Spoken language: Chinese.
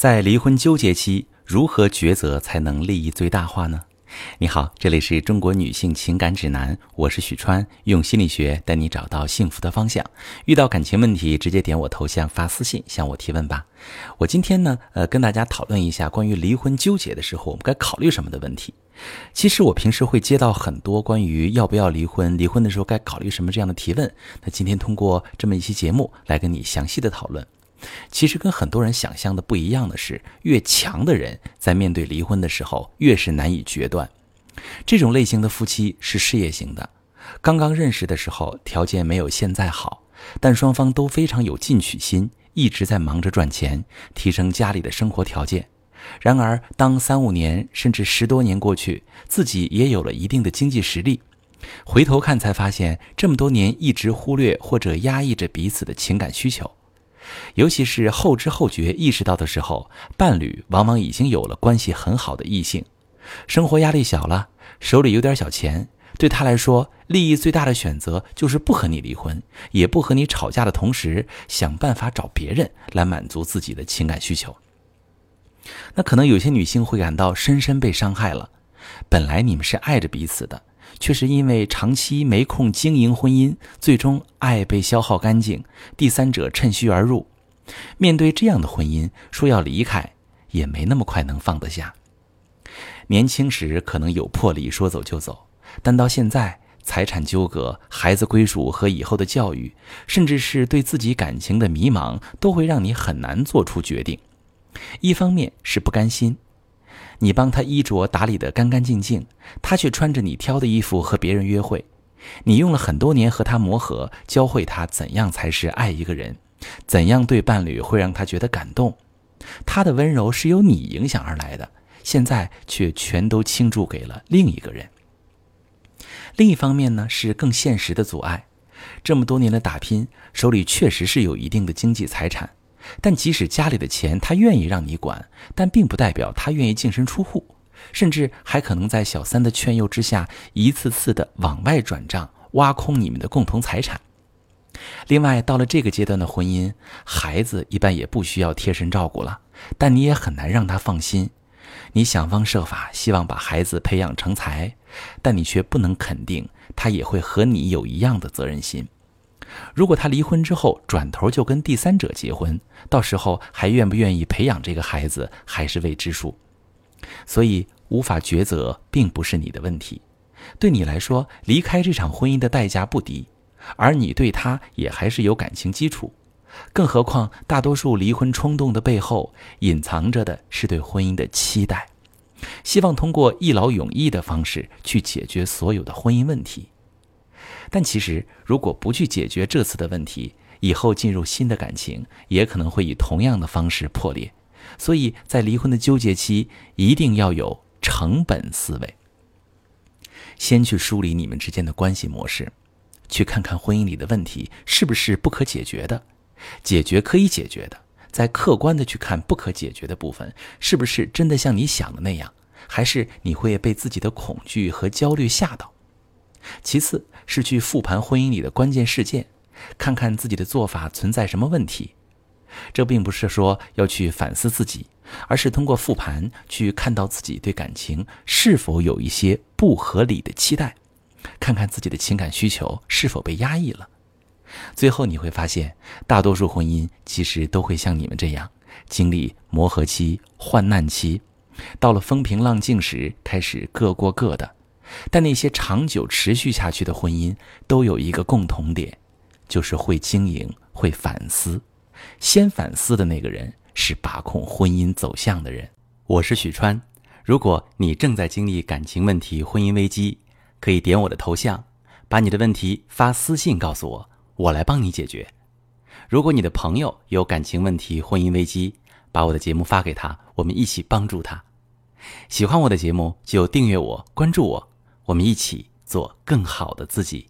在离婚纠结期，如何抉择才能利益最大化呢？你好，这里是中国女性情感指南，我是许川，用心理学带你找到幸福的方向。遇到感情问题，直接点我头像发私信向我提问吧。我今天呢，呃，跟大家讨论一下关于离婚纠结的时候，我们该考虑什么的问题。其实我平时会接到很多关于要不要离婚、离婚的时候该考虑什么这样的提问。那今天通过这么一期节目来跟你详细的讨论。其实跟很多人想象的不一样的是，越强的人在面对离婚的时候越是难以决断。这种类型的夫妻是事业型的，刚刚认识的时候条件没有现在好，但双方都非常有进取心，一直在忙着赚钱，提升家里的生活条件。然而，当三五年甚至十多年过去，自己也有了一定的经济实力，回头看才发现，这么多年一直忽略或者压抑着彼此的情感需求。尤其是后知后觉意识到的时候，伴侣往往已经有了关系很好的异性，生活压力小了，手里有点小钱，对他来说，利益最大的选择就是不和你离婚，也不和你吵架的同时，想办法找别人来满足自己的情感需求。那可能有些女性会感到深深被伤害了，本来你们是爱着彼此的。却是因为长期没空经营婚姻，最终爱被消耗干净，第三者趁虚而入。面对这样的婚姻，说要离开，也没那么快能放得下。年轻时可能有魄力说走就走，但到现在，财产纠葛、孩子归属和以后的教育，甚至是对自己感情的迷茫，都会让你很难做出决定。一方面是不甘心。你帮他衣着打理得干干净净，他却穿着你挑的衣服和别人约会。你用了很多年和他磨合，教会他怎样才是爱一个人，怎样对伴侣会让他觉得感动。他的温柔是由你影响而来的，现在却全都倾注给了另一个人。另一方面呢，是更现实的阻碍。这么多年的打拼，手里确实是有一定的经济财产。但即使家里的钱他愿意让你管，但并不代表他愿意净身出户，甚至还可能在小三的劝诱之下，一次次的往外转账，挖空你们的共同财产。另外，到了这个阶段的婚姻，孩子一般也不需要贴身照顾了，但你也很难让他放心。你想方设法希望把孩子培养成才，但你却不能肯定他也会和你有一样的责任心。如果他离婚之后转头就跟第三者结婚，到时候还愿不愿意培养这个孩子还是未知数。所以无法抉择并不是你的问题，对你来说离开这场婚姻的代价不低，而你对他也还是有感情基础。更何况大多数离婚冲动的背后隐藏着的是对婚姻的期待，希望通过一劳永逸的方式去解决所有的婚姻问题。但其实，如果不去解决这次的问题，以后进入新的感情也可能会以同样的方式破裂。所以在离婚的纠结期，一定要有成本思维。先去梳理你们之间的关系模式，去看看婚姻里的问题是不是不可解决的，解决可以解决的，再客观的去看不可解决的部分，是不是真的像你想的那样，还是你会被自己的恐惧和焦虑吓到。其次是去复盘婚姻里的关键事件，看看自己的做法存在什么问题。这并不是说要去反思自己，而是通过复盘去看到自己对感情是否有一些不合理的期待，看看自己的情感需求是否被压抑了。最后你会发现，大多数婚姻其实都会像你们这样，经历磨合期、患难期，到了风平浪静时，开始各过各的。但那些长久持续下去的婚姻都有一个共同点，就是会经营、会反思。先反思的那个人是把控婚姻走向的人。我是许川，如果你正在经历感情问题、婚姻危机，可以点我的头像，把你的问题发私信告诉我，我来帮你解决。如果你的朋友有感情问题、婚姻危机，把我的节目发给他，我们一起帮助他。喜欢我的节目就订阅我、关注我。我们一起做更好的自己。